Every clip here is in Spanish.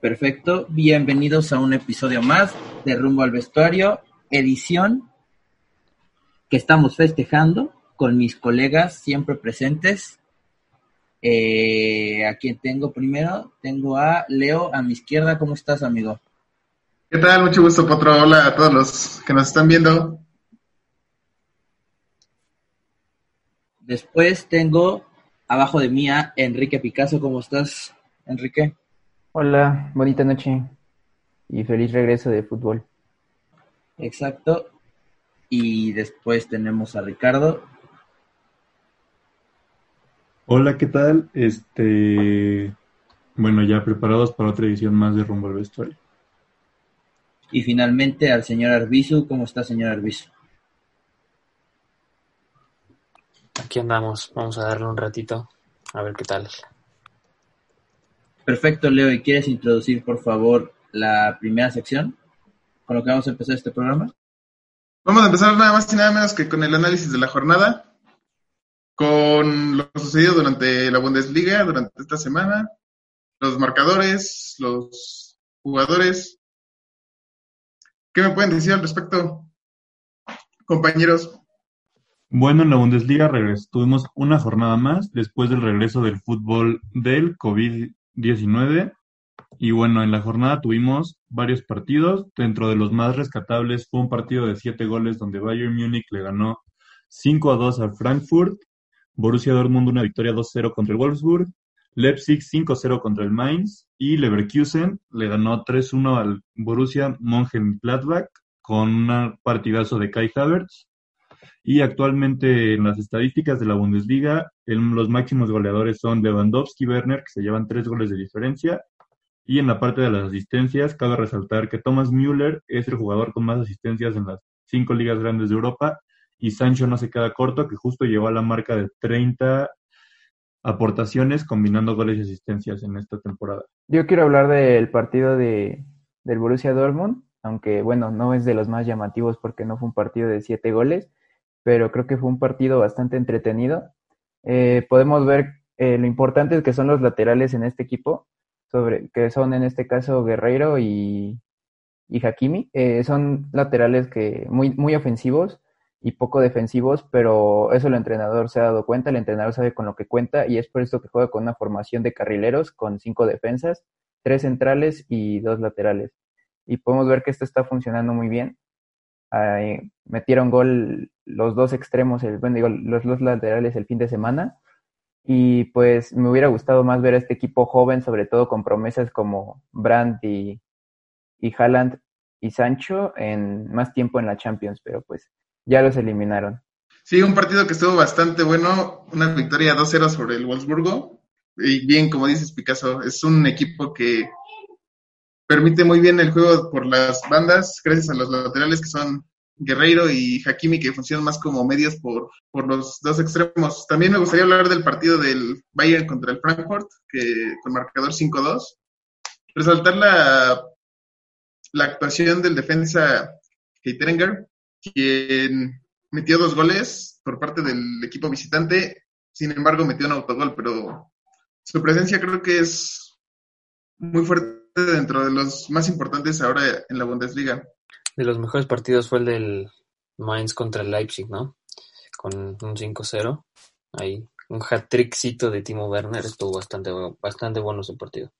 Perfecto, bienvenidos a un episodio más de Rumbo al Vestuario, edición que estamos festejando con mis colegas siempre presentes. Eh, a quien tengo primero, tengo a Leo a mi izquierda. ¿Cómo estás, amigo? ¿Qué tal? Mucho gusto, Potro. Hola a todos los que nos están viendo. Después tengo abajo de mí a Enrique Picasso. ¿Cómo estás, Enrique? Hola, bonita noche y feliz regreso de fútbol. Exacto. Y después tenemos a Ricardo. Hola, ¿qué tal? Este, bueno, ya preparados para otra edición más de Rumbo al Vestuario. Y finalmente al señor Arbizu. ¿Cómo está, señor Arbizu? Aquí andamos, vamos a darle un ratito a ver qué tal. Perfecto, Leo. ¿Y quieres introducir, por favor, la primera sección con lo que vamos a empezar este programa? Vamos a empezar nada más y nada menos que con el análisis de la jornada, con lo sucedido durante la Bundesliga, durante esta semana, los marcadores, los jugadores. ¿Qué me pueden decir al respecto, compañeros? Bueno, en la Bundesliga tuvimos una jornada más después del regreso del fútbol del COVID 19. Y bueno, en la jornada tuvimos varios partidos. Dentro de los más rescatables fue un partido de siete goles donde Bayern Múnich le ganó 5 a 2 al Frankfurt. Borussia Dortmund una victoria 2-0 contra el Wolfsburg. Leipzig 5-0 contra el Mainz. Y Leverkusen le ganó 3-1 al Borussia Mönchengladbach con un partidazo de Kai Havertz. Y actualmente en las estadísticas de la Bundesliga, los máximos goleadores son Lewandowski y Werner, que se llevan tres goles de diferencia. Y en la parte de las asistencias, cabe resaltar que Thomas Müller es el jugador con más asistencias en las cinco ligas grandes de Europa. Y Sancho no se queda corto, que justo llegó a la marca de 30 aportaciones combinando goles y asistencias en esta temporada. Yo quiero hablar del partido de, del Borussia Dortmund, aunque bueno, no es de los más llamativos porque no fue un partido de siete goles, pero creo que fue un partido bastante entretenido. Eh, podemos ver eh, lo importantes que son los laterales en este equipo, sobre, que son en este caso Guerreiro y, y Hakimi. Eh, son laterales que muy, muy ofensivos y poco defensivos, pero eso el entrenador se ha dado cuenta, el entrenador sabe con lo que cuenta y es por eso que juega con una formación de carrileros con cinco defensas, tres centrales y dos laterales. Y podemos ver que esto está funcionando muy bien metieron gol los dos extremos, el, bueno, digo, los dos laterales el fin de semana. Y pues me hubiera gustado más ver a este equipo joven, sobre todo con promesas como Brandt y, y Haaland y Sancho en más tiempo en la Champions, pero pues ya los eliminaron. Sí, un partido que estuvo bastante bueno, una victoria 2-0 sobre el Wolfsburgo. Y bien, como dices Picasso, es un equipo que permite muy bien el juego por las bandas, gracias a los laterales que son Guerreiro y Hakimi, que funcionan más como medios por, por los dos extremos. También me gustaría hablar del partido del Bayern contra el Frankfurt, que con marcador 5-2. Resaltar la, la actuación del defensa Heiterenger, quien metió dos goles por parte del equipo visitante, sin embargo metió un autogol, pero su presencia creo que es muy fuerte dentro de los más importantes ahora en la Bundesliga. De los mejores partidos fue el del Mainz contra el Leipzig, ¿no? Con un 5-0. Ahí, un hat-trickcito de Timo Werner. Estuvo bastante, bastante bueno ese partido.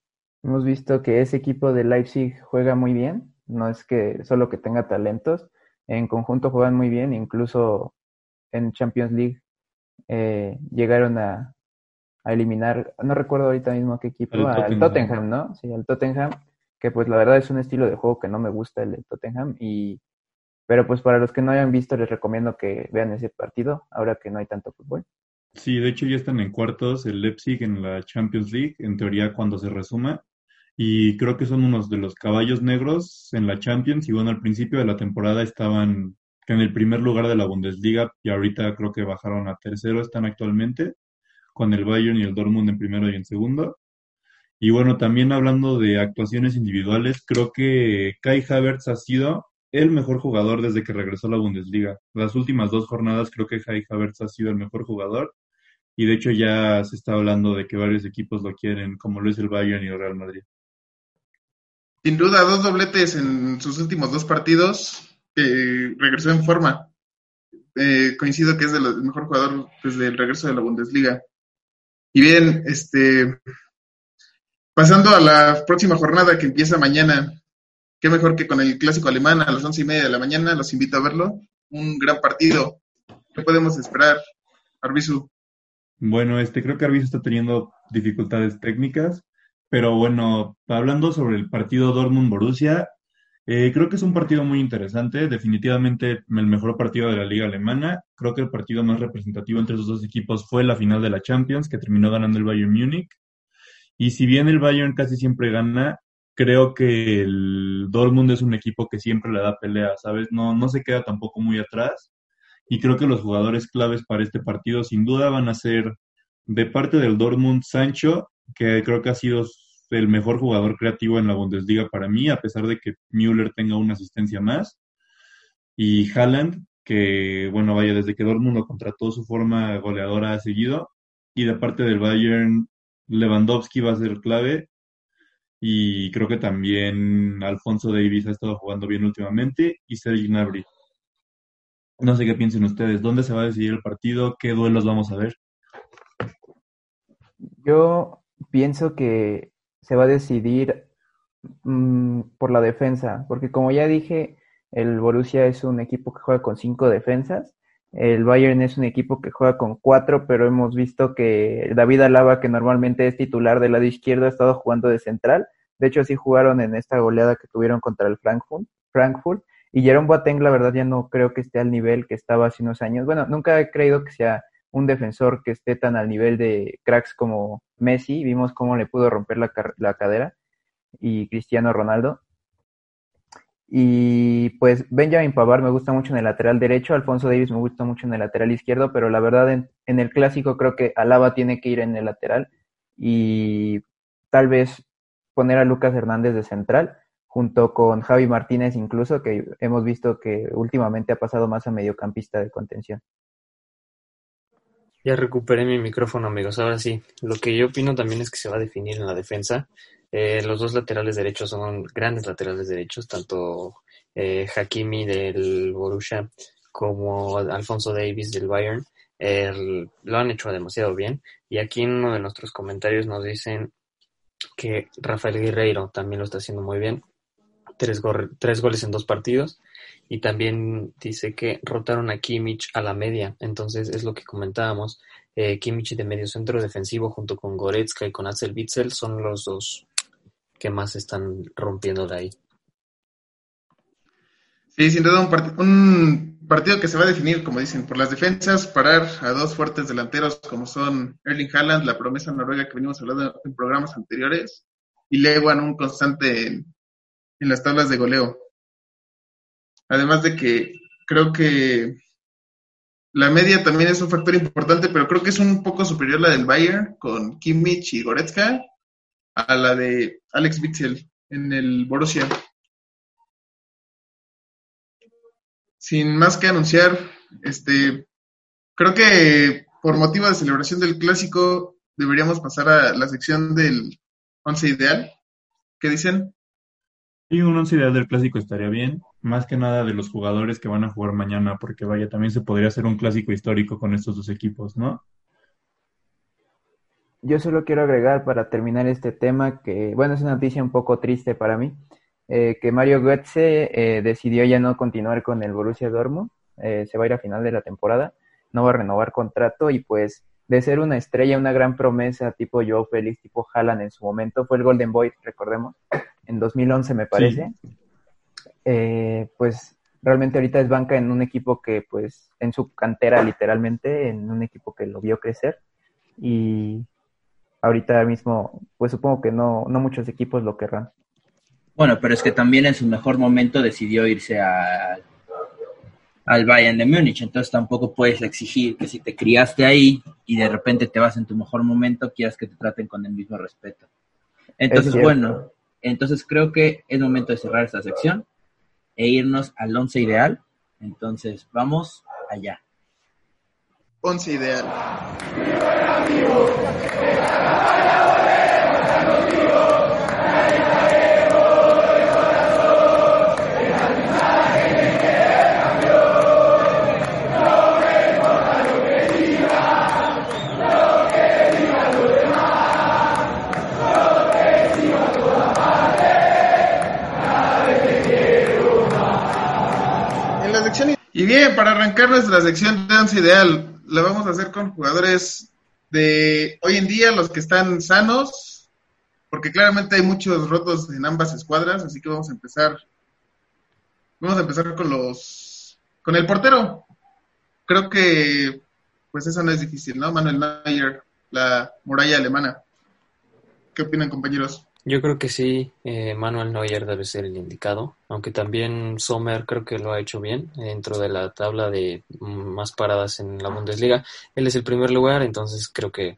Hemos visto que ese equipo de Leipzig juega muy bien. No es que solo que tenga talentos. En conjunto juegan muy bien. Incluso en Champions League eh, llegaron a, a eliminar, no recuerdo ahorita mismo qué equipo, al Tottenham. ¿no? Sí, al Tottenham, que pues la verdad es un estilo de juego que no me gusta el de Tottenham y pero pues para los que no hayan visto les recomiendo que vean ese partido ahora que no hay tanto fútbol. Sí, de hecho ya están en cuartos el Leipzig en la Champions League, en teoría cuando se resuma. y creo que son unos de los caballos negros en la Champions y bueno, al principio de la temporada estaban en el primer lugar de la Bundesliga y ahorita creo que bajaron a tercero, están actualmente con el Bayern y el Dortmund en primero y en segundo. Y bueno, también hablando de actuaciones individuales, creo que Kai Havertz ha sido el mejor jugador desde que regresó a la Bundesliga. Las últimas dos jornadas creo que Kai Havertz ha sido el mejor jugador y de hecho ya se está hablando de que varios equipos lo quieren, como lo es el Bayern y el Real Madrid. Sin duda, dos dobletes en sus últimos dos partidos, regresó en forma. Eh, coincido que es el mejor jugador desde el regreso de la Bundesliga. Y bien, este, pasando a la próxima jornada que empieza mañana, qué mejor que con el clásico alemán a las once y media de la mañana, los invito a verlo. Un gran partido. ¿Qué podemos esperar, Arbizu? Bueno, este, creo que Arbizu está teniendo dificultades técnicas, pero bueno, hablando sobre el partido Dortmund-Borussia, eh, creo que es un partido muy interesante, definitivamente el mejor partido de la liga alemana. Creo que el partido más representativo entre esos dos equipos fue la final de la Champions, que terminó ganando el Bayern Múnich. Y si bien el Bayern casi siempre gana, creo que el Dortmund es un equipo que siempre le da pelea, ¿sabes? No, no se queda tampoco muy atrás. Y creo que los jugadores claves para este partido sin duda van a ser de parte del Dortmund Sancho, que creo que ha sido el mejor jugador creativo en la Bundesliga para mí, a pesar de que Müller tenga una asistencia más. Y Haaland, que, bueno, vaya, desde que Dortmund lo contrató, su forma goleadora ha seguido. Y de parte del Bayern, Lewandowski va a ser clave. Y creo que también Alfonso Davis ha estado jugando bien últimamente. Y Sergi Gnabry. No sé qué piensen ustedes. ¿Dónde se va a decidir el partido? ¿Qué duelos vamos a ver? Yo pienso que se va a decidir mm, por la defensa, porque como ya dije, el Borussia es un equipo que juega con cinco defensas, el Bayern es un equipo que juega con cuatro, pero hemos visto que David Alaba, que normalmente es titular del lado izquierdo, ha estado jugando de central. De hecho, así jugaron en esta goleada que tuvieron contra el Frankfurt. Frankfurt. Y Jerome Boateng, la verdad, ya no creo que esté al nivel que estaba hace unos años. Bueno, nunca he creído que sea un defensor que esté tan al nivel de cracks como Messi, vimos cómo le pudo romper la, la cadera, y Cristiano Ronaldo. Y pues Benjamin Pavard me gusta mucho en el lateral derecho, Alfonso Davis me gusta mucho en el lateral izquierdo, pero la verdad en, en, el clásico creo que Alaba tiene que ir en el lateral y tal vez poner a Lucas Hernández de central, junto con Javi Martínez incluso, que hemos visto que últimamente ha pasado más a mediocampista de contención. Ya recuperé mi micrófono, amigos. Ahora sí, lo que yo opino también es que se va a definir en la defensa. Eh, los dos laterales derechos son grandes laterales derechos, tanto eh, Hakimi del Borussia como Alfonso Davis del Bayern. lo han hecho demasiado bien. Y aquí en uno de nuestros comentarios nos dicen que Rafael Guerreiro también lo está haciendo muy bien. Tres, tres goles en dos partidos y también dice que rotaron a Kimmich a la media, entonces es lo que comentábamos. Eh, Kimmich de medio centro defensivo junto con Goretzka y con Axel Witzel son los dos que más están rompiendo de ahí. Sí, sin duda un, un, partido que se va a definir, como dicen, por las defensas, parar a dos fuertes delanteros como son Erling Haaland, la promesa noruega que venimos hablando en programas anteriores, y Lewan, un constante en las tablas de goleo. Además de que creo que la media también es un factor importante, pero creo que es un poco superior la del Bayern con Kimmich y Goretzka a la de Alex Witzel en el Borussia. Sin más que anunciar, este, creo que por motivo de celebración del clásico deberíamos pasar a la sección del once ideal. ¿Qué dicen? Sí, un once ideal del clásico estaría bien más que nada de los jugadores que van a jugar mañana, porque vaya, también se podría hacer un clásico histórico con estos dos equipos, ¿no? Yo solo quiero agregar para terminar este tema que, bueno, es una noticia un poco triste para mí, eh, que Mario Götze eh, decidió ya no continuar con el Borussia Dortmund, eh, se va a ir a final de la temporada, no va a renovar contrato y pues de ser una estrella, una gran promesa tipo Joe Félix, tipo Haaland en su momento, fue el Golden Boy, recordemos, en 2011 me parece. Eh, pues realmente ahorita es banca en un equipo que pues en su cantera literalmente, en un equipo que lo vio crecer y ahorita mismo, pues supongo que no, no muchos equipos lo querrán. Bueno, pero es que también en su mejor momento decidió irse al, al Bayern de Múnich, entonces tampoco puedes exigir que si te criaste ahí y de repente te vas en tu mejor momento, quieras que te traten con el mismo respeto. Entonces, bueno, entonces creo que es momento de cerrar esta sección e irnos al once ideal. Entonces, vamos allá. Once ideal. Y bien, para arrancar nuestra sección de once ideal, la vamos a hacer con jugadores de hoy en día, los que están sanos, porque claramente hay muchos rotos en ambas escuadras, así que vamos a empezar. Vamos a empezar con los con el portero. Creo que pues eso no es difícil, ¿no? Manuel Neuer, la muralla alemana. ¿Qué opinan, compañeros? Yo creo que sí, eh, Manuel Neuer debe ser el indicado, aunque también Sommer creo que lo ha hecho bien dentro de la tabla de más paradas en la Bundesliga. Él es el primer lugar, entonces creo que,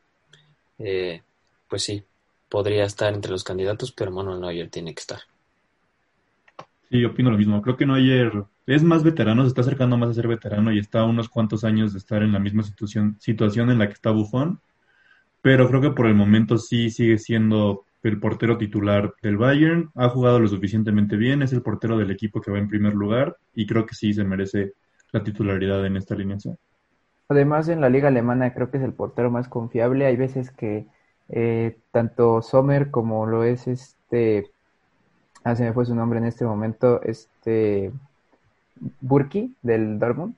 eh, pues sí, podría estar entre los candidatos, pero Manuel Neuer tiene que estar. Sí, opino lo mismo. Creo que Neuer es más veterano, se está acercando más a ser veterano y está unos cuantos años de estar en la misma situación, situación en la que está Buffon, pero creo que por el momento sí sigue siendo el portero titular del Bayern, ha jugado lo suficientemente bien, es el portero del equipo que va en primer lugar y creo que sí se merece la titularidad en esta alineación. Además, en la liga alemana creo que es el portero más confiable. Hay veces que eh, tanto Sommer como lo es este, ah, se me fue su nombre en este momento, este Burki del Dortmund,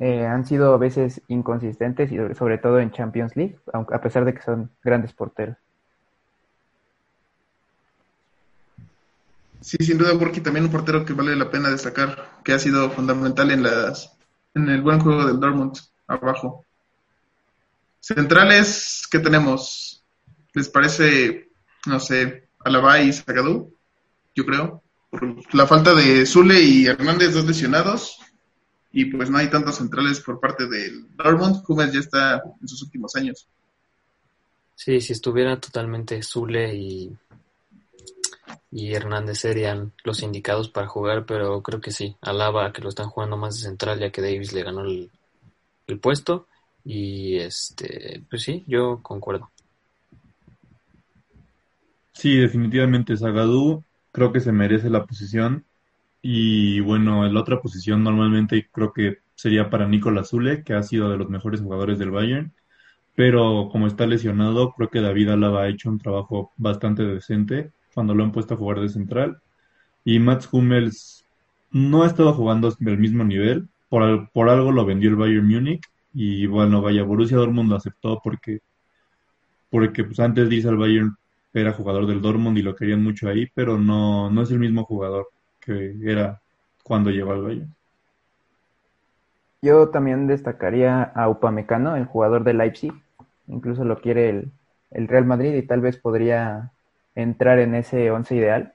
eh, han sido a veces inconsistentes y sobre todo en Champions League, a pesar de que son grandes porteros. Sí, sin duda, Burki también un portero que vale la pena destacar, que ha sido fundamental en las en el buen juego del Dortmund abajo. Centrales, ¿qué tenemos? ¿Les parece, no sé, Alaba y Zagadou? Yo creo. Por la falta de Zule y Hernández, dos lesionados. Y pues no hay tantos centrales por parte del Dortmund. Hummels ya está en sus últimos años. Sí, si estuviera totalmente Zule y y Hernández serían los indicados para jugar, pero creo que sí, Alaba que lo están jugando más de central ya que Davis le ganó el, puesto y este, pues sí, yo concuerdo. Sí, definitivamente Zagadou creo que se merece la posición y bueno, la otra posición normalmente creo que sería para Nicolás Zule, que ha sido de los mejores jugadores del Bayern, pero como está lesionado, creo que David Alaba ha hecho un trabajo bastante decente cuando lo han puesto a jugar de central. Y Mats Hummels no ha estado jugando del mismo nivel. Por, por algo lo vendió el Bayern Múnich. Y bueno, vaya, Borussia Dortmund lo aceptó porque, porque pues antes dice el Bayern era jugador del Dortmund y lo querían mucho ahí, pero no, no es el mismo jugador que era cuando llegó al Bayern. Yo también destacaría a Upamecano, el jugador de Leipzig. Incluso lo quiere el, el Real Madrid y tal vez podría entrar en ese once ideal?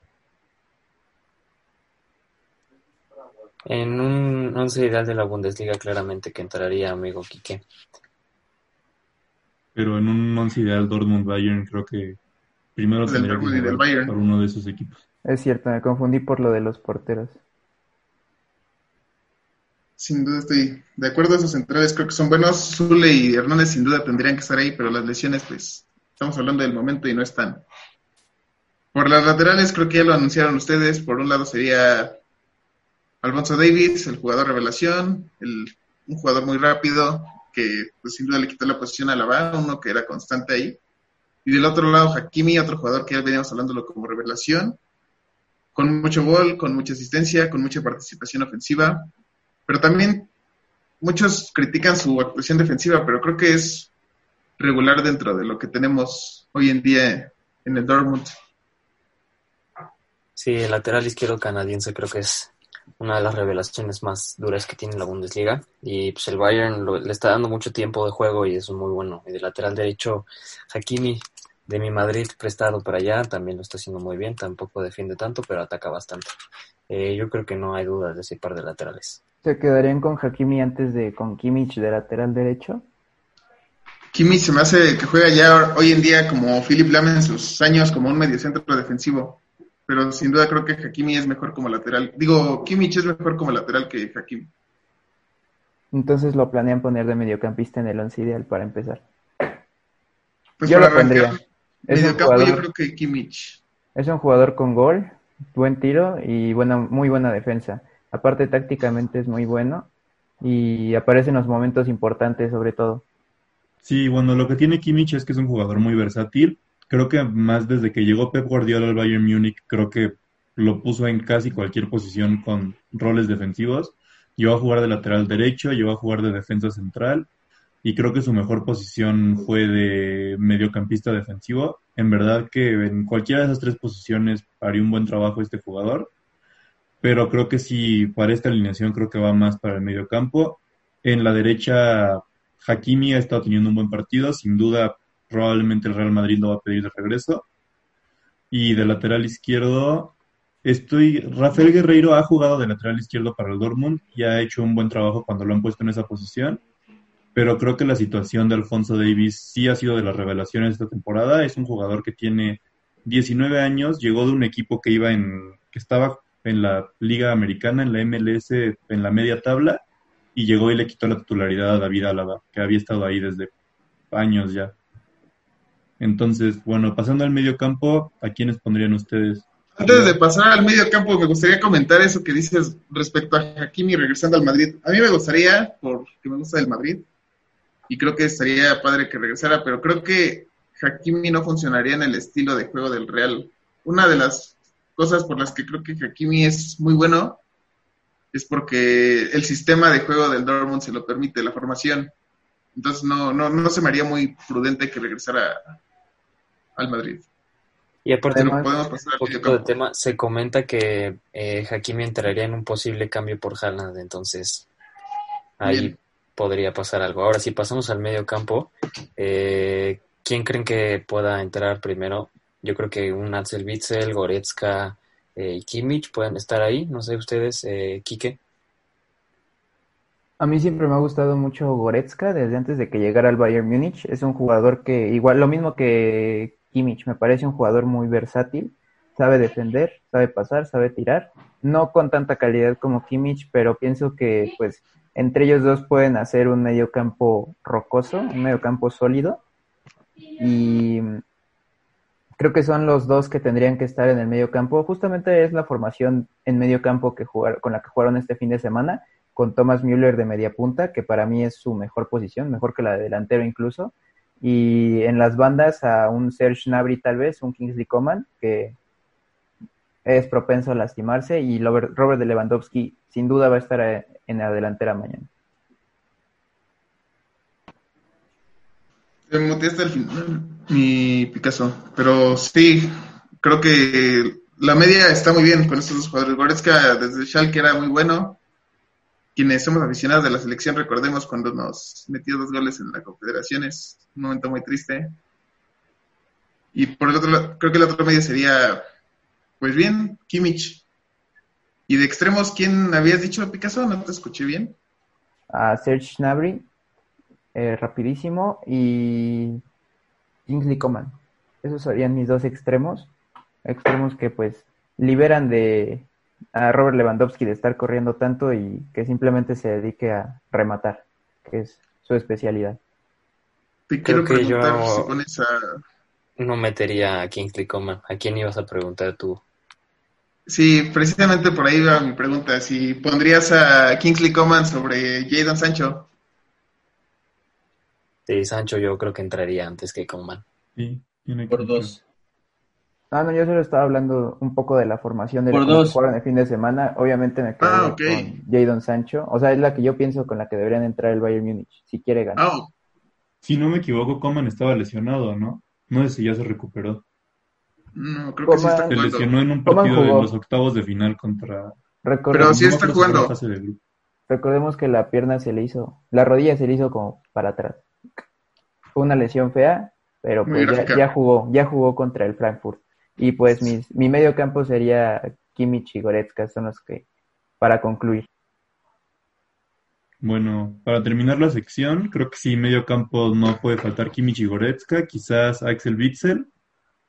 En un once ideal de la Bundesliga claramente que entraría amigo Quique. Pero en un once ideal Dortmund-Bayern creo que primero tendría que jugar por uno de esos equipos. Es cierto, me confundí por lo de los porteros. Sin duda estoy de acuerdo, esos centrales creo que son buenos. Zule y Hernández sin duda tendrían que estar ahí, pero las lesiones, pues, estamos hablando del momento y no están. Por las laterales creo que ya lo anunciaron ustedes. Por un lado sería Alfonso Davis, el jugador revelación, el, un jugador muy rápido que pues, sin duda le quitó la posición a la uno que era constante ahí. Y del otro lado Hakimi, otro jugador que ya veníamos hablándolo como revelación, con mucho gol, con mucha asistencia, con mucha participación ofensiva, pero también muchos critican su actuación defensiva, pero creo que es regular dentro de lo que tenemos hoy en día en el Dortmund. Sí, el lateral izquierdo canadiense creo que es una de las revelaciones más duras que tiene la Bundesliga. Y pues el Bayern le está dando mucho tiempo de juego y eso es muy bueno. Y de lateral derecho, Hakimi de mi Madrid prestado para allá también lo está haciendo muy bien, tampoco defiende tanto, pero ataca bastante. Eh, yo creo que no hay dudas de ese par de laterales. ¿Se quedarían con Hakimi antes de con Kimmich de lateral derecho? Kimmich se me hace que juega ya hoy en día como Philip Lam en sus años como un mediocentro defensivo, pero sin duda creo que Hakimi es mejor como lateral. Digo, Kimmich es mejor como lateral que Hakimi. Entonces lo planean poner de mediocampista en el once ideal para empezar. Pues Yo para lo pondría. Es un, mediocampo yo jugador, creo que Kimmich. es un jugador con gol, buen tiro y buena, muy buena defensa. Aparte tácticamente es muy bueno y aparece en los momentos importantes sobre todo. Sí, bueno, lo que tiene Kimmich es que es un jugador muy versátil. Creo que más desde que llegó Pep Guardiola al Bayern Múnich, creo que lo puso en casi cualquier posición con roles defensivos. Llegó a jugar de lateral derecho, llegó a jugar de defensa central y creo que su mejor posición fue de mediocampista defensivo. En verdad que en cualquiera de esas tres posiciones haría un buen trabajo este jugador, pero creo que sí, para esta alineación creo que va más para el mediocampo. En la derecha, Hakimi ha estado teniendo un buen partido, sin duda probablemente el Real Madrid lo va a pedir de regreso. Y de lateral izquierdo, estoy. Rafael Guerreiro ha jugado de lateral izquierdo para el Dortmund y ha hecho un buen trabajo cuando lo han puesto en esa posición. Pero creo que la situación de Alfonso Davis sí ha sido de las revelaciones esta temporada. Es un jugador que tiene 19 años, llegó de un equipo que iba en, que estaba en la Liga Americana, en la MLS, en la media tabla, y llegó y le quitó la titularidad a David Álava, que había estado ahí desde años ya. Entonces, bueno, pasando al medio campo, ¿a quiénes pondrían ustedes? Antes de pasar al medio campo, me gustaría comentar eso que dices respecto a Hakimi regresando al Madrid. A mí me gustaría, porque me gusta el Madrid, y creo que estaría padre que regresara, pero creo que Hakimi no funcionaría en el estilo de juego del Real. Una de las cosas por las que creo que Hakimi es muy bueno es porque el sistema de juego del Dortmund se lo permite, la formación. Entonces no, no, no se me haría muy prudente que regresara al Madrid. Y aparte, Además, podemos pasar un poquito de tema, se comenta que eh, Hakimi entraría en un posible cambio por Haaland, entonces ahí Bien. podría pasar algo. Ahora, si pasamos al medio campo, eh, ¿quién creen que pueda entrar primero? Yo creo que un Axel Witzel, Goretzka eh, y Kimmich pueden estar ahí. No sé ustedes, eh, Quique. A mí siempre me ha gustado mucho Goretzka desde antes de que llegara al Bayern Múnich. Es un jugador que, igual, lo mismo que Kimmich, me parece un jugador muy versátil. Sabe defender, sabe pasar, sabe tirar. No con tanta calidad como Kimmich, pero pienso que, pues, entre ellos dos pueden hacer un mediocampo rocoso, un mediocampo sólido. Y creo que son los dos que tendrían que estar en el mediocampo. Justamente es la formación en mediocampo que jugar, con la que jugaron este fin de semana con Thomas Müller de media punta, que para mí es su mejor posición, mejor que la de delantero incluso. Y en las bandas a un Serge Gnabry tal vez, un Kingsley Coman, que es propenso a lastimarse, y Robert Lewandowski sin duda va a estar eh, en la delantera mañana. Me muteé hasta el final, mi Picasso. Pero sí, creo que la media está muy bien con estos dos jugadores. Goretzka desde Schalke era muy bueno. Quienes somos aficionados de la selección, recordemos cuando nos metió dos goles en la Confederación, es un momento muy triste. Y por el otro lado, creo que el otro medio sería, pues bien, Kimmich. Y de extremos, ¿quién habías dicho, Picasso? No te escuché bien. A Serge Gnabry, eh, rapidísimo, y Kingsley Coman. Esos serían mis dos extremos. Extremos que pues liberan de a Robert Lewandowski de estar corriendo tanto y que simplemente se dedique a rematar, que es su especialidad. Te Creo quiero que yo- preguntar si pones a... No metería a Kingsley Coman. ¿A quién ibas a preguntar tú? Sí, precisamente por ahí va mi pregunta. Si pondrías a Kingsley Coman sobre Jadon Sancho. Sí, Sancho yo creo que entraría antes que Coman. Sí, tiene Por dos. Ah, no, yo solo estaba hablando un poco de la formación de Por la que dos. jugaron el fin de semana. Obviamente me quedo Ah, ok. con Jadon Sancho. O sea, es la que yo pienso con la que deberían entrar el Bayern Múnich, si quiere ganar. Ah, Si no me equivoco, Coman estaba lesionado, ¿no? No sé si ya se recuperó. no, creo que sí está Coman- Se jugando. lesionó en un partido de los octavos de final contra... Recordemos, Pero sí está jugando. recordemos que la pierna se le hizo, la rodilla se le hizo como para atrás. Fue una lesión fea, pero pues ya jugó, ya jugó contra el Frankfurt. Y pues mis, mi medio campo sería Kimmich y Goretzka, son los que, para concluir. Bueno, para terminar la sección, creo que sí, medio campo no puede faltar Kimmich y Goretzka, quizás Axel Witsel.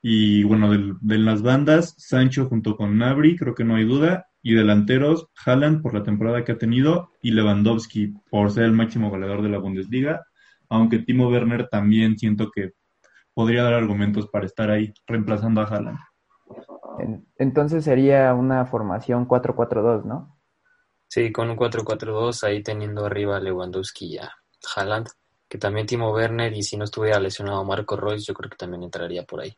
Y bueno, del- de las bandas, Sancho junto con Nabri, creo que no hay duda. Y delanteros, Haaland por la temporada que ha tenido y Lewandowski por ser el máximo goleador de la Bundesliga. Aunque Timo Werner también siento que podría dar argumentos para estar ahí reemplazando a Haaland. En- Entonces sería una formación 4-4-2, ¿no? Sí, con un 4-4-2, ahí teniendo arriba a Lewandowski y a Haaland, que también Timo Werner, y si no estuviera lesionado Marco Royce, yo creo que también entraría por ahí.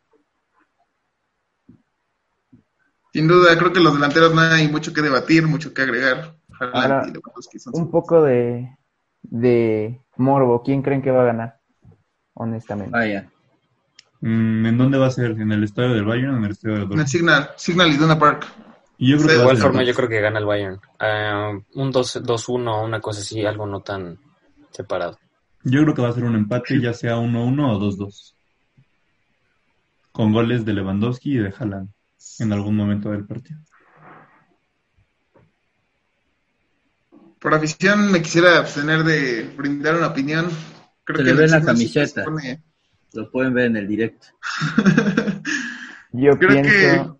Sin duda, creo que los delanteros no hay mucho que debatir, mucho que agregar. Haaland Ahora, y Lewandowski son Un poco de, de morbo. ¿Quién creen que va a ganar? Honestamente. Vaya. Mm, ¿En dónde va a ser? ¿En el estadio del Bayern o en el estadio del En el Dortmund? Signal, Signal Iduna Park. Y yo creo Sí, que De igual forma, yo creo que gana el Bayern. Ah, un 2 2-1, una cosa así, algo no tan separado. Yo creo que va a ser un empate, ya sea 1-1 o 2-2. Con goles de Lewandowski y de Haaland en algún momento del partido. Por afición me quisiera abstener de brindar una opinión. Creo Se que le en ve la camiseta. se pone- Lo pueden ver en el directo. Yo Creo pienso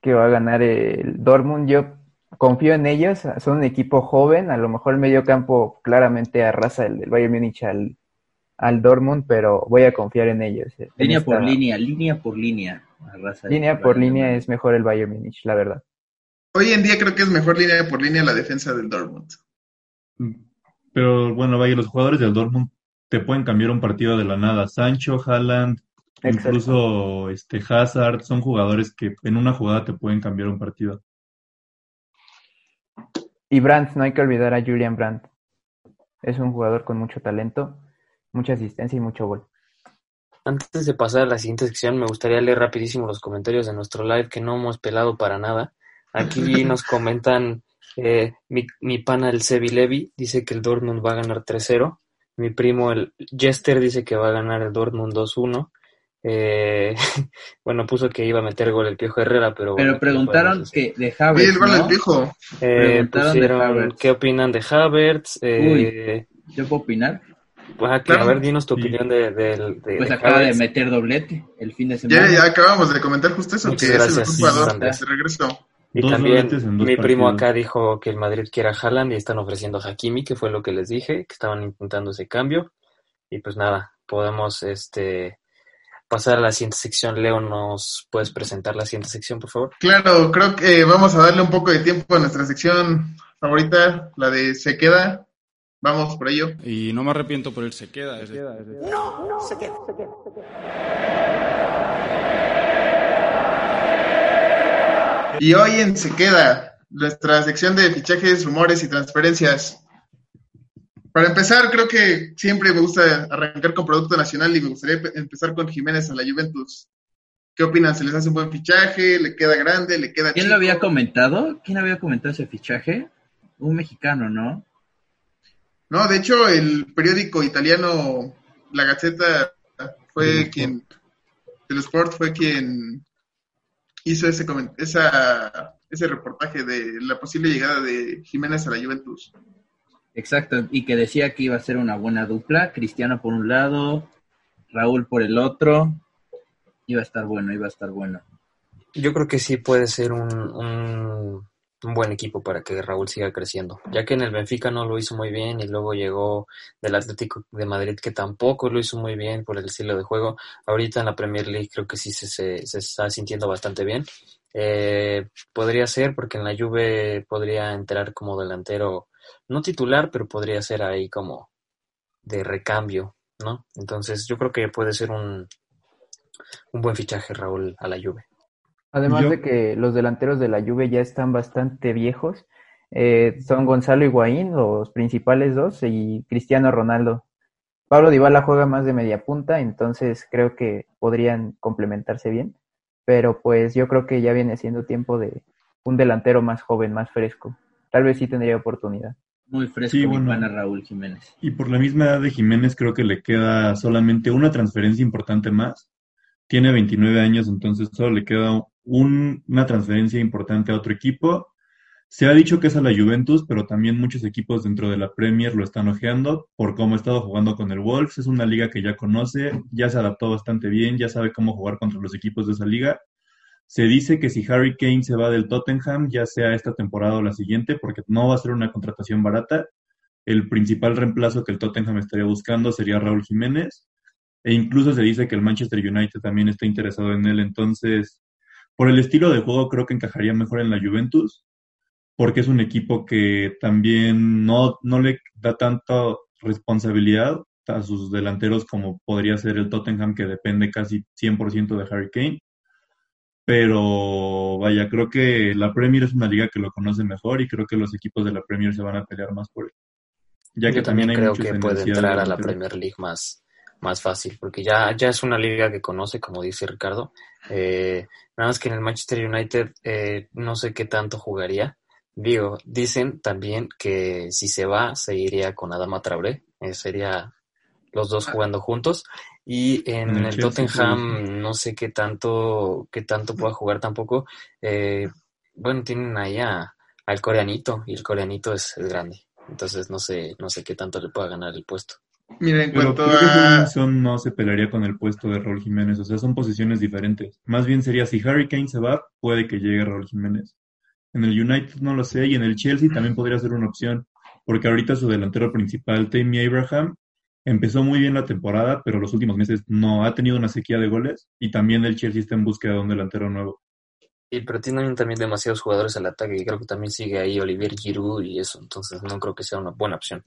que... va a ganar el Dortmund. Yo confío en ellos. Son un equipo joven. A lo mejor el medio campo claramente arrasa el del Bayern Múnich al, al Dortmund, pero voy a confiar en ellos. en Línea esta- por línea, línea por línea. Arrasa Línea el por Bayern línea es mejor el Bayern Múnich, la verdad. Hoy en día creo que es mejor línea por línea la defensa del Dortmund. Pero bueno, vaya, los jugadores del Dortmund te pueden cambiar un partido de la nada. Sancho, Haaland, Exacto. incluso este Hazard, son jugadores que en una jugada te pueden cambiar un partido. Y Brandt, no hay que olvidar a Julian Brandt. Es un jugador con mucho talento, mucha asistencia y mucho gol. Antes de pasar a la siguiente sección, me gustaría leer rapidísimo los comentarios de nuestro live que no hemos pelado para nada. Aquí nos comentan, eh, mi, mi pana el Sebi Levi dice que el Dortmund va a ganar 3-0. Mi primo el Jester dice que va a ganar el Dortmund 2-1. Eh, bueno, puso que iba a meter gol el Piojo Herrera, pero... Pero bueno, preguntaron decir. que de Oye, Havertz, el gol del ¿no? viejo. Eh, preguntaron de pusieron Havertz. qué opinan de Havertz. Eh, ¿Yo puedo opinar? pues, ah, que- Claro. a ver, dinos tu Sí. opinión de, del- de- Pues de acaba de Havertz. meter doblete el fin de Ya, semana. ya acabamos de comentar justo eso, Muchas que es el gracias, mejor jugador Andrés. de regreso. Y Dos también dobletes en dos mi primo partidos. acá dijo que el Madrid quiere a Haaland y están ofreciendo a Hakimi, que fue lo que les dije, que estaban intentando ese cambio. Y pues nada, podemos este pasar a la siguiente sección. Leo, ¿nos puedes presentar la siguiente sección, por favor? Claro, creo que vamos a darle un poco de tiempo a nuestra sección favorita, la de Se Queda. Vamos por ello. Y no me arrepiento por él, se queda. es decir, Y hoy en Se Queda, nuestra sección de fichajes, rumores y transferencias. Para empezar, creo que siempre me gusta arrancar con Producto Nacional y me gustaría pe- empezar con Jiménez a la Juventus. ¿Qué opinan? ¿Se les hace un buen fichaje? ¿Le queda grande? ¿Le queda ¿Quién chico? lo había comentado? ¿Quién había comentado ese fichaje? Un mexicano, ¿no? No, de hecho, el periódico italiano La Gazzetta fue quien, del Sport fue quien hizo ese, esa, ese reportaje de la posible llegada de Jiménez a la Juventus. Exacto, y que decía que iba a ser una buena dupla, Cristiano por un lado, Raúl por el otro, iba a estar bueno, iba a estar bueno. Yo creo que sí puede ser un, un, un buen equipo para que Raúl siga creciendo, ya que en el Benfica no lo hizo muy bien y luego llegó del Atlético de Madrid que tampoco lo hizo muy bien por el estilo de juego. Ahorita en la Premier League creo que sí se, se, está sintiendo bastante bien. Eh, podría ser porque en la Juve podría entrar como delantero, no titular, pero podría ser ahí como de recambio, ¿no? Entonces yo creo que puede ser un, un buen fichaje Raúl a la Juve. Además Yo- de que los delanteros de la Juve ya están bastante viejos. Eh, son Gonzalo Higuaín, los principales dos, y Cristiano Ronaldo. Pablo Dybala juega más de media punta, entonces creo que podrían complementarse bien. Pero pues yo creo que ya viene siendo tiempo de un delantero más joven, más fresco. Tal vez sí tendría oportunidad. Muy fresco, Sí, mi bueno. pana Raúl Jiménez. Y por la misma edad de Jiménez, creo que le queda solamente una transferencia importante más. Tiene 29 años, entonces solo le queda un- una transferencia importante a otro equipo. Se ha dicho que es a la Juventus, pero también muchos equipos dentro de la Premier lo están ojeando por cómo ha estado jugando con el Wolves. Es una liga que ya conoce, ya se adaptó bastante bien, ya sabe cómo jugar contra los equipos de esa liga. Se dice que si Harry Kane se va del Tottenham, ya sea esta temporada o la siguiente, porque no va a ser una contratación barata, el principal reemplazo que el Tottenham estaría buscando sería Raúl Jiménez. E incluso se dice que el Manchester United también está interesado en él. Entonces, por el estilo de juego, creo que encajaría mejor en la Juventus, porque es un equipo que también no, no le da tanta responsabilidad a sus delanteros como podría ser el Tottenham, que depende casi 100% de Harry Kane. Pero vaya, creo que la Premier es una liga que lo conoce mejor y creo que los equipos de la Premier se van a pelear más por él. Ya que Yo también hay creo que puede entrar a la. Premier League más, más fácil, porque ya, ya es una liga que conoce, como dice Ricardo. Eh, nada más que en el Manchester United eh, no sé qué tanto jugaría. Digo, dicen también que si se va, se iría con Adama Traoré. Eh, sería los dos jugando juntos. Y en el Tottenham no sé qué tanto, qué tanto pueda jugar tampoco. Eh, bueno, tienen ahí a- al coreanito, y el coreanito es, es grande. Entonces no sé, no sé qué tanto le pueda ganar el puesto. Mira, en Pero cuanto creo que no se pelearía con el puesto de Raúl Jiménez, o sea, son posiciones diferentes. Más bien sería si Harry Kane se va, puede que llegue Raúl Jiménez. En el United no lo sé, y en el Chelsea también podría ser una opción, porque ahorita su delantero principal, Tammy Abraham, empezó muy bien la temporada, pero los últimos meses no ha tenido una sequía de goles, y también el Chelsea está en búsqueda de un delantero nuevo. Y pero tienen también demasiados jugadores al ataque y creo que también sigue ahí Olivier Giroud y eso, entonces no creo que sea una buena opción.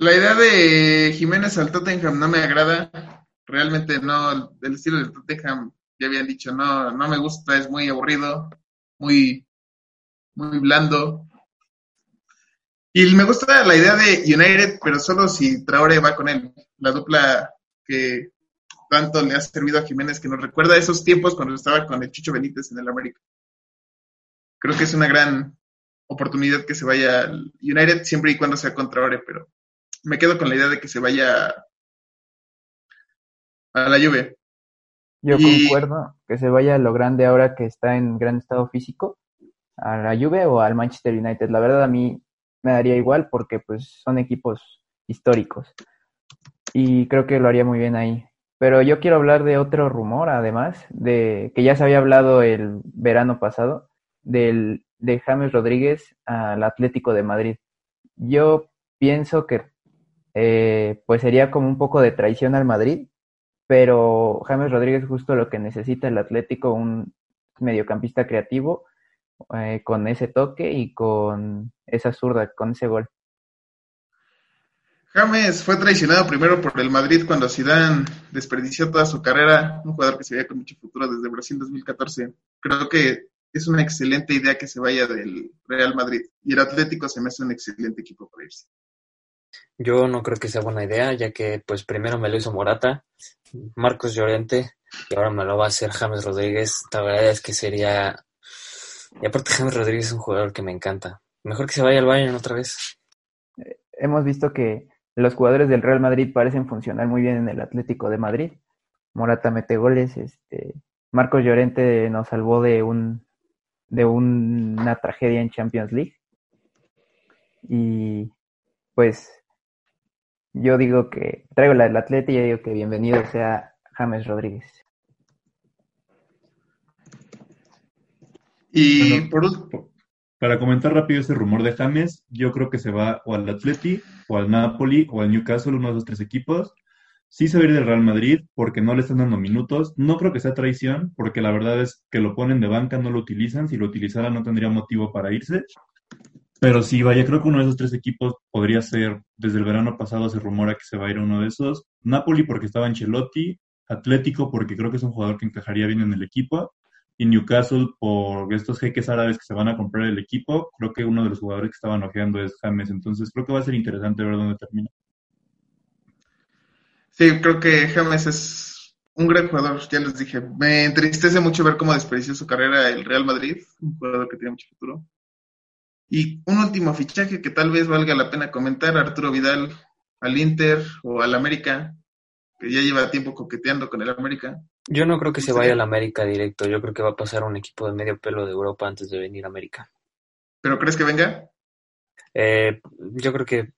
La idea de Jiménez al Tottenham no me agrada. Realmente no, el estilo del Tottenham, ya habían dicho, no, no me gusta, es muy aburrido, muy, muy blando. Y me gusta la idea de United, pero solo si Traore va con él. La dupla que tanto le ha servido a Jiménez, que nos recuerda esos tiempos cuando estaba con el Chicho Benítez en el América. Creo que es una gran oportunidad que se vaya al United siempre y cuando sea con Traore, pero me quedo con la idea de que se vaya a la Juve. Yo Y- concuerdo que se vaya a lo grande ahora que está en gran estado físico, a la Juve o al Manchester United. La verdad a mí me daría igual porque pues son equipos históricos y creo que lo haría muy bien ahí. Pero yo quiero hablar de otro rumor, además, de que ya se había hablado el verano pasado, del, de James Rodríguez al Atlético de Madrid. Yo pienso que eh, pues sería como un poco de traición al Madrid, pero James Rodríguez justo lo que necesita el Atlético, un mediocampista creativo eh, con ese toque y con esa zurda, con ese gol. James fue traicionado primero por el Madrid cuando Zidane desperdició toda su carrera, un jugador que se veía con mucho futuro desde Brasil 2014. Creo que es una excelente idea que se vaya del Real Madrid y el Atlético se me hace un excelente equipo para irse. Yo no creo que sea buena idea, ya que pues primero me lo hizo Morata, Marcos Llorente, y ahora me lo va a hacer James Rodríguez. La verdad es que sería... Y aparte James Rodríguez es un jugador que me encanta. Mejor que se vaya al Bayern otra vez. Hemos visto que los jugadores del Real Madrid parecen funcionar muy bien en el Atlético de Madrid. Morata mete goles, este Marcos Llorente nos salvó de un de un- una tragedia en Champions League. Y pues yo digo que traigo la del Atleti y yo digo que bienvenido sea James Rodríguez. Y Bueno, por último, Para comentar rápido ese rumor de James, yo creo que se va o al Atleti, o al Napoli, o al Newcastle, uno de esos tres equipos. Sí se va a ir del Real Madrid porque no le están dando minutos. No creo que sea traición, porque la verdad es que lo ponen de banca, no lo utilizan. Si lo utilizara no tendría motivo para irse. Pero sí, vaya, creo que uno de esos tres equipos podría ser, desde el verano pasado se rumora que se va a ir uno de esos. Napoli porque estaba Ancelotti, Atlético porque creo que es un jugador que encajaría bien en el equipo, y Newcastle por estos jeques árabes que se van a comprar el equipo. Creo que uno de los jugadores que estaban ojeando es James, entonces creo que va a ser interesante ver dónde termina. sí, creo que James es un gran jugador, ya les dije. Me entristece mucho ver cómo desperdició su carrera el Real Madrid, un jugador que tiene mucho futuro. Y un último fichaje que tal vez valga la pena comentar, Arturo Vidal al Inter o al América, que ya lleva tiempo coqueteando con el América. Yo no creo que se vaya al América directo, yo creo que va a pasar a un equipo de medio pelo de Europa antes de venir a América. ¿Pero crees que venga? Eh, yo creo que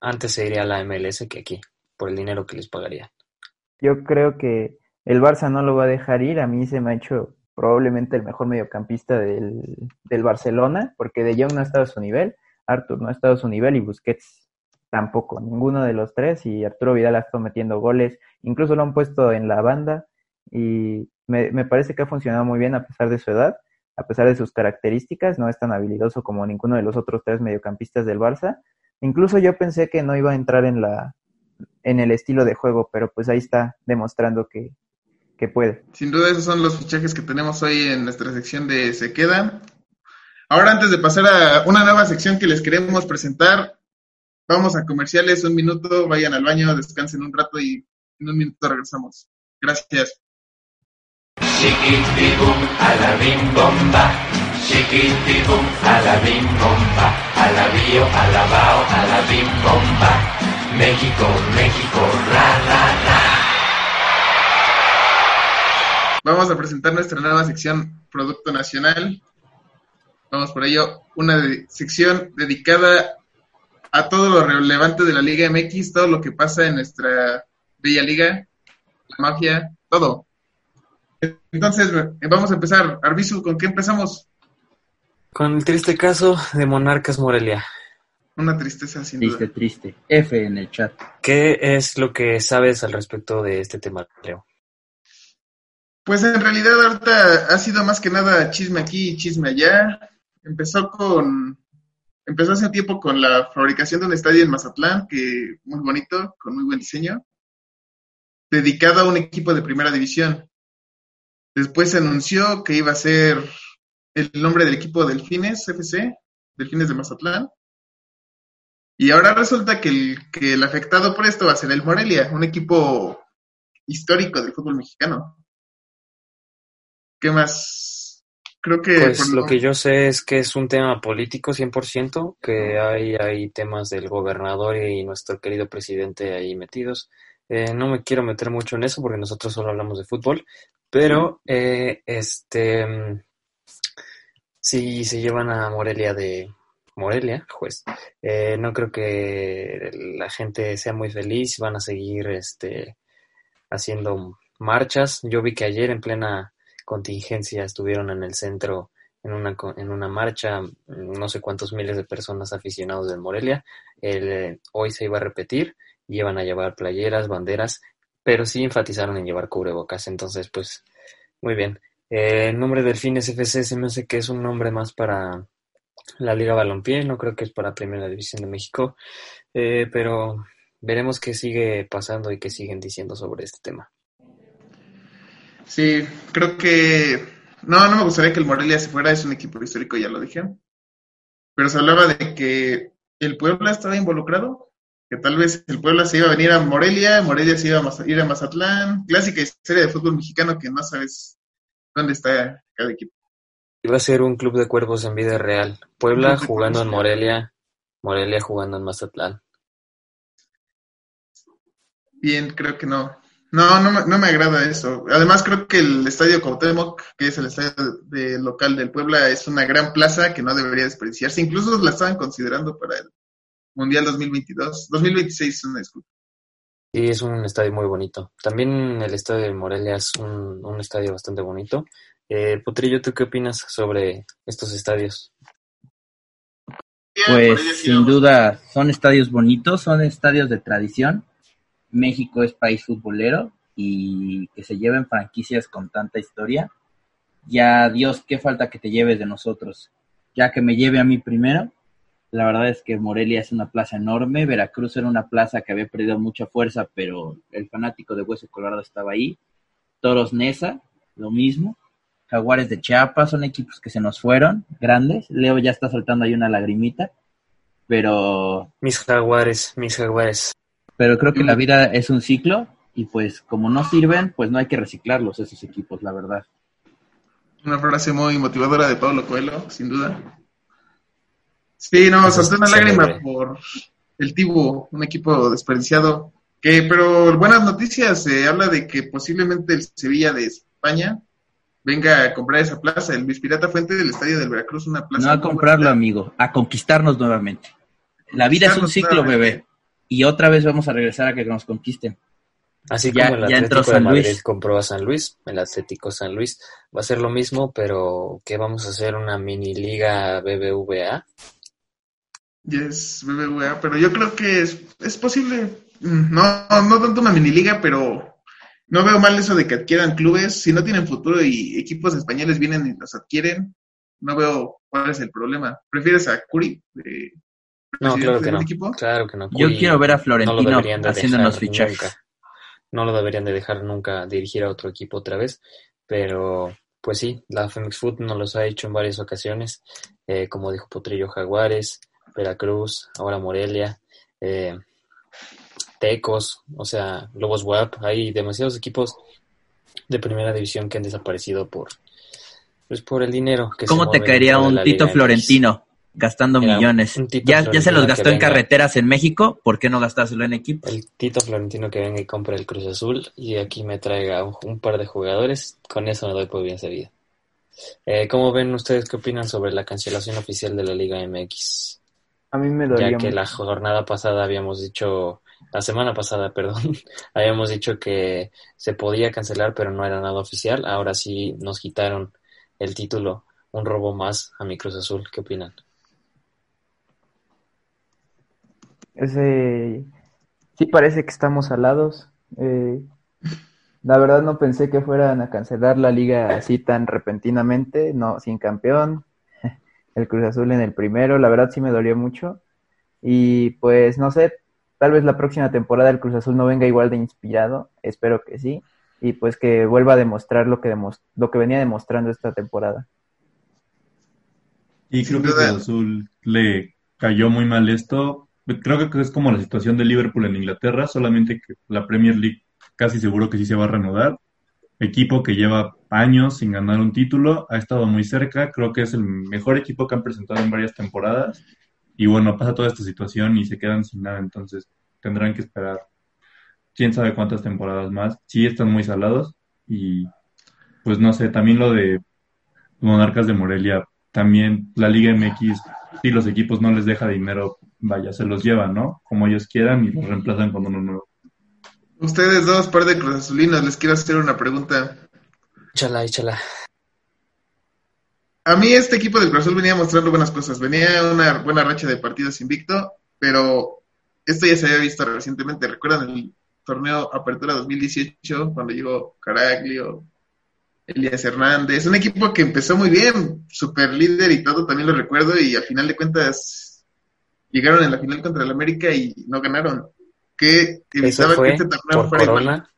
antes se iría a la MLS que aquí, por el dinero que les pagaría. Yo creo que el Barça no lo va a dejar ir. A mí se me ha hecho probablemente el mejor mediocampista del, del Barcelona, porque De Jong no ha estado a su nivel, Artur no ha estado a su nivel y Busquets tampoco, ninguno de los tres. Y Arturo Vidal ha estado metiendo goles, incluso lo han puesto en la banda y me, me parece que ha funcionado muy bien a pesar de su edad, a pesar de sus características. No es tan habilidoso como ninguno de los otros tres mediocampistas del Barça. Incluso yo pensé que no iba a entrar en la en el estilo de juego, pero pues ahí está demostrando que, que puede. Sin duda esos son los fichajes que tenemos hoy en nuestra sección de Se Quedan. Ahora antes de pasar a una nueva sección que les queremos presentar, vamos a comerciales, un minuto, vayan al baño, descansen un rato y en un minuto regresamos. Gracias. Chiquitibum, a la bim bomba. Chiquitibum, a la bim bomba. A la bio, a la bao, a la bim bomba. México, México, ra, ra, ra. Vamos a presentar nuestra nueva sección Producto Nacional. Vamos por ello, una de- sección dedicada a todo lo relevante de la Liga MX, todo lo que pasa en nuestra bella liga, la magia, todo. Entonces, eh, vamos a empezar. Arbizu, ¿con qué empezamos? Con el triste caso de Monarcas Morelia. Una tristeza sin Triste, duda. triste. F en el chat. ¿Qué es lo que sabes al respecto de este tema, Leo? Pues en realidad ahorita ha sido más que nada chisme aquí y chisme allá. Empezó con, empezó hace un tiempo con la fabricación de un estadio en Mazatlán, que muy bonito, con muy buen diseño, dedicado a un equipo de primera división. Después se anunció que iba a ser el nombre del equipo Delfines FC, Delfines de Mazatlán. Y ahora resulta que el, que el afectado por esto va a ser el Morelia, un equipo histórico del fútbol mexicano. ¿Qué más? Creo que... Pues lo que yo sé es que es un tema político 100%, que hay, hay temas del gobernador y nuestro querido presidente ahí metidos. Eh, no me quiero meter mucho en eso porque nosotros solo hablamos de fútbol, pero eh, este mm, si se llevan a Morelia de Morelia, pues eh, no creo que la gente sea muy feliz, van a seguir este haciendo marchas. Yo vi que ayer en plena contingencia estuvieron en el centro en una, en una marcha, no sé cuántos miles de personas aficionados del Morelia. El, hoy se iba a repetir, iban a llevar playeras, banderas, pero sí enfatizaron en llevar cubrebocas. Entonces, pues, muy bien. Eh, el nombre Delfines FC se me hace que es un nombre más para la Liga Balompié, no creo que es para Primera División de México, eh, pero veremos qué sigue pasando y qué siguen diciendo sobre este tema. Sí, creo que... No, no me gustaría que el Morelia se fuera, es un equipo histórico, ya lo dije. Pero se hablaba de que el Puebla estaba involucrado, que tal vez el Puebla se iba a venir a Morelia, Morelia se iba a ir a Mazatlán, clásica historia de fútbol mexicano que no sabes dónde está cada equipo. Iba a ser un club de cuervos en vida real. Puebla jugando en. Morelia, Morelia jugando en Mazatlán. Bien, creo que no. No, no, me- no me agrada eso. Además, creo que el Estadio Cuauhtémoc, que es el estadio de local del Puebla, es una gran plaza que no debería desperdiciarse. Incluso la estaban considerando para el Mundial 2022. 2026, una disculpa. Y es un estadio muy bonito. También el estadio de Morelia es un, un estadio bastante bonito. Eh, Potrillo, ¿tú qué opinas sobre estos estadios? Pues sí sin duda son estadios bonitos, son estadios de tradición. México es país futbolero y que se lleven franquicias con tanta historia. Ya Dios, qué falta que te lleves de nosotros. Ya que me lleve a mí primero. La verdad es que Morelia es una plaza enorme, Veracruz era una plaza que había perdido mucha fuerza, pero el fanático de Hueso Colorado estaba ahí. Toros Nesa, lo mismo. Jaguares de Chiapas son equipos que se nos fueron, grandes. Leo ya está soltando ahí una lagrimita, pero, Mis jaguares, mis jaguares. Pero creo que la vida es un ciclo y pues como no sirven, pues no hay que reciclarlos esos equipos, la verdad. Una frase muy motivadora de Pablo Coelho, sin duda. Sí, no, solté una lágrima por el Tibu, un equipo desperdiciado. Que, pero buenas noticias, se habla de que posiblemente el Sevilla de España venga a comprar esa plaza, el Luis Pirata Fuente del Estadio del Veracruz, una plaza. No a comprarlo, amigo, a conquistarnos nuevamente. La vida es un ciclo, nuevamente. bebé. Y otra vez vamos a regresar a que nos conquisten. Así Ya- como el ya entró Atlético de San Madrid Luis. compró a San Luis, el Atlético San Luis va a ser lo mismo, pero ¿qué vamos a hacer? ¿Una mini liga BBVA? Yes, BBVA, pero yo creo que es, es posible. Mm, No, no tanto una mini liga, pero no veo mal eso de que adquieran clubes. Si no tienen futuro y equipos españoles vienen y los adquieren, no veo cuál es el problema. ¿Prefieres a Curi? de No, claro que no. equipo? Claro que no. Yo quiero ver a no lo Florentino deberían de haciendo dejar los fichajes. nunca. No lo deberían de dejar nunca dirigir a otro equipo otra vez, pero pues sí, la Femex Food nos los ha hecho en varias ocasiones, eh, como dijo Potrillo Jaguares, Veracruz, ahora Morelia, eh, Tecos, o sea, Lobos WAP, hay demasiados equipos de primera división que han desaparecido por pues por el dinero que se ¿Cómo te caería un Tito? Florentino gastando millones? Ya, ya se los gastó en carreteras en México, ¿por qué no gastárselo en equipo? El Tito Florentino que venga y compre el Cruz Azul y aquí me traiga un, un par de jugadores, con eso me doy por bien servido. Eh, ¿Cómo ven ustedes? ¿Qué opinan sobre la cancelación oficial de la Liga MX? A mí me dolía Ya que la jornada pasada habíamos dicho, la semana pasada, perdón, habíamos dicho que se podía cancelar, pero no era nada oficial. Ahora sí nos quitaron el título, un robo más a mi Cruz Azul. ¿Qué opinan? Ese, sí parece que estamos alados. Eh, la verdad no pensé que fueran a cancelar la liga así tan repentinamente, no, sin campeón, el Cruz Azul en el primero, la verdad sí me dolió mucho. Y pues no sé, tal vez la próxima temporada el Cruz Azul no venga igual de inspirado, espero que sí, y pues que vuelva a demostrar lo que, demos- lo que venía demostrando esta temporada. Y creo que. Cruz Azul le cayó muy mal esto. Creo que es como la situación de Liverpool en Inglaterra, solamente que la Premier League casi seguro que sí se va a reanudar. Equipo que lleva años sin ganar un título, ha estado muy cerca, creo que es el mejor equipo que han presentado en varias temporadas. Y bueno, pasa toda esta situación y se quedan sin nada, entonces tendrán que esperar quién sabe cuántas temporadas más. Sí están muy salados y pues no sé, también lo de Monarcas de Morelia, también la Liga MX, si los equipos no les deja dinero, vaya, se los llevan, ¿no? Como ellos quieran y los reemplazan con uno nuevo. Ustedes dos, par de Cruz Azulinos, les quiero hacer una pregunta. Échala, échala. A mí este equipo del Cruz Azul venía mostrando buenas cosas. Venía una buena racha de partidos invicto, pero esto ya se había visto recientemente. ¿Recuerdan el torneo Apertura 2018 cuando llegó Caraglio, Elías Hernández? Un equipo que empezó muy bien, super líder y todo, también lo recuerdo, y al final de cuentas llegaron en la final contra el América y no ganaron. Que Eso evitaba que este torneo por fuera igual. Corona.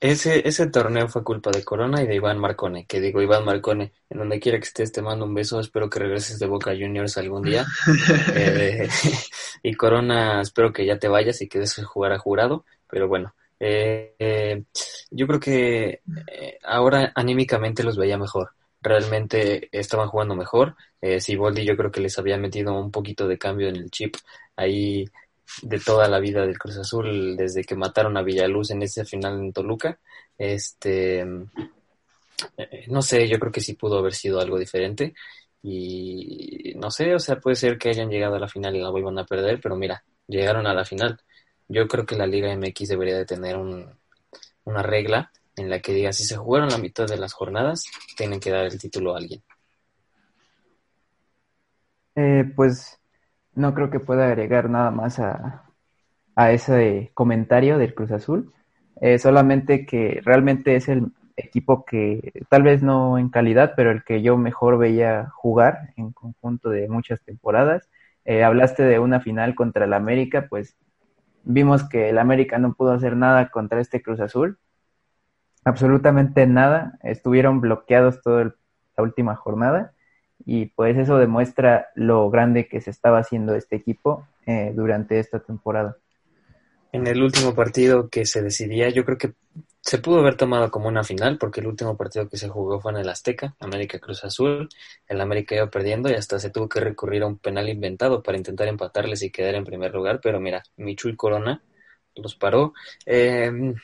Ese, ese torneo fue culpa de Corona y de Iván Marcone. Que digo, Iván Marcone, en donde quiera que estés, te mando un beso. Espero que regreses de Boca Juniors algún día. Eh, y Corona, espero que ya te vayas y que dejes de jugar a jurado. Pero bueno, eh, eh, yo creo que eh, ahora anímicamente los veía mejor. Realmente estaban jugando mejor. Eh, Siboldi yo creo que les había metido un poquito de cambio en el chip ahí de toda la vida del Cruz Azul desde que mataron a Villaluz en ese final en Toluca. Este, eh, no sé, yo creo que sí pudo haber sido algo diferente y no sé, o sea, puede ser que hayan llegado a la final y la vuelvan a perder, pero mira, llegaron a la final. Yo creo que la Liga MX debería de tener un, una regla en la que diga si se jugaron la mitad de las jornadas, tienen que dar el título a alguien. Eh, pues no creo que pueda agregar nada más a, a ese comentario del Cruz Azul. Eh, solamente que realmente es el equipo que, tal vez no en calidad, pero el que yo mejor veía jugar en conjunto de muchas temporadas. Eh, hablaste de una final contra el América, pues vimos que el América no pudo hacer nada contra este Cruz Azul. Absolutamente nada. Estuvieron bloqueados toda la última jornada y pues eso demuestra lo grande que se estaba haciendo este equipo eh, durante esta temporada. En el último partido que se decidía, yo creo que se pudo haber tomado como una final porque el último partido que se jugó fue en el Azteca, América Cruz Azul, el América iba perdiendo y hasta se tuvo que recurrir a un penal inventado para intentar empatarles y quedar en primer lugar, pero mira, Michul Corona los paró. Eh,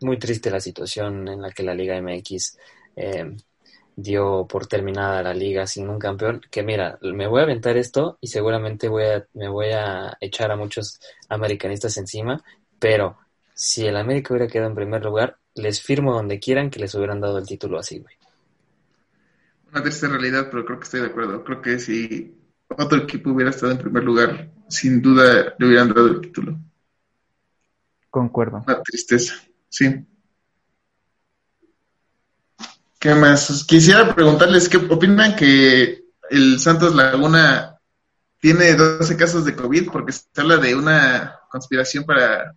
muy triste la situación en la que la Liga MX eh, dio por terminada la liga sin un campeón, que mira, me voy a aventar esto y seguramente voy a, me voy a echar a muchos americanistas encima, pero si el América hubiera quedado en primer lugar, les firmo donde quieran que les hubieran dado el título así, güey. Una triste realidad, pero creo que estoy de acuerdo. Creo que si otro equipo hubiera estado en primer lugar, sin duda le hubieran dado el título. Concuerdo. Una tristeza, sí. ¿Qué más? Quisiera preguntarles qué opinan que el Santos Laguna tiene 12 casos de COVID porque se habla de una conspiración para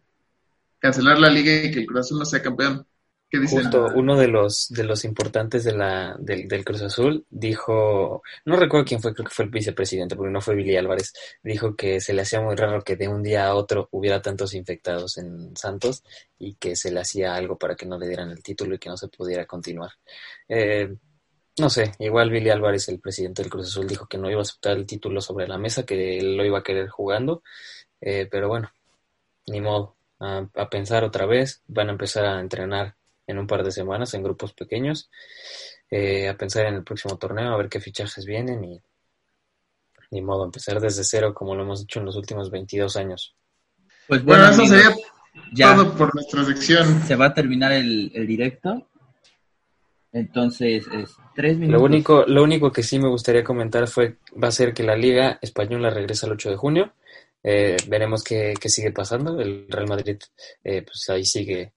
cancelar la liga y que el Cruz Azul no sea campeón. Justo uno de los de los importantes de la, del, del Cruz Azul dijo, no recuerdo quién fue, creo que fue el vicepresidente, porque no fue Billy Álvarez, dijo que se le hacía muy raro que de un día a otro hubiera tantos infectados en Santos y que se le hacía algo para que no le dieran el título y que no se pudiera continuar. Eh, no sé, igual Billy Álvarez, el presidente del Cruz Azul, dijo que no iba a aceptar el título sobre la mesa, que él lo iba a querer jugando, eh, pero bueno, ni modo, a, a pensar otra vez, van a empezar a entrenar en un par de semanas en grupos pequeños, eh, a pensar en el próximo torneo, a ver qué fichajes vienen y ni modo, empezar desde cero como lo hemos hecho en los últimos 22 años. Pues bueno, Bueno, eso amigos, sería ya todo por nuestra sección. se va a terminar el, el directo. Entonces, es tres minutos. Lo único, lo único que sí me gustaría comentar fue, va a ser que la Liga Española regresa el 8 de junio. Eh, veremos qué, qué sigue pasando. El Real Madrid, eh, pues ahí sigue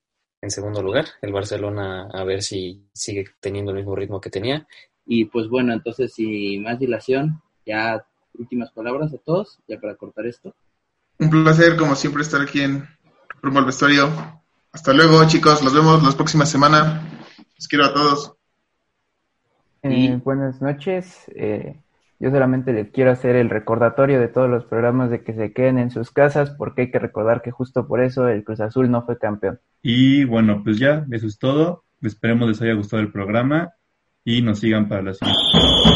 en segundo lugar. El Barcelona, a ver si sigue teniendo el mismo ritmo que tenía. Y pues bueno, entonces, sin más dilación, ya últimas palabras a todos, ya para cortar esto. Un placer, como siempre, estar aquí en Rumbo al Vestuario. Hasta luego, chicos. Los vemos la próxima semana. Los quiero a todos. Y- Eh, buenas noches. Eh, yo solamente les quiero hacer el recordatorio de todos los programas de que se queden en sus casas, porque hay que recordar que justo por eso el Cruz Azul no fue campeón. Y bueno, pues ya, eso es todo. Esperemos les haya gustado el programa y nos sigan para la siguiente.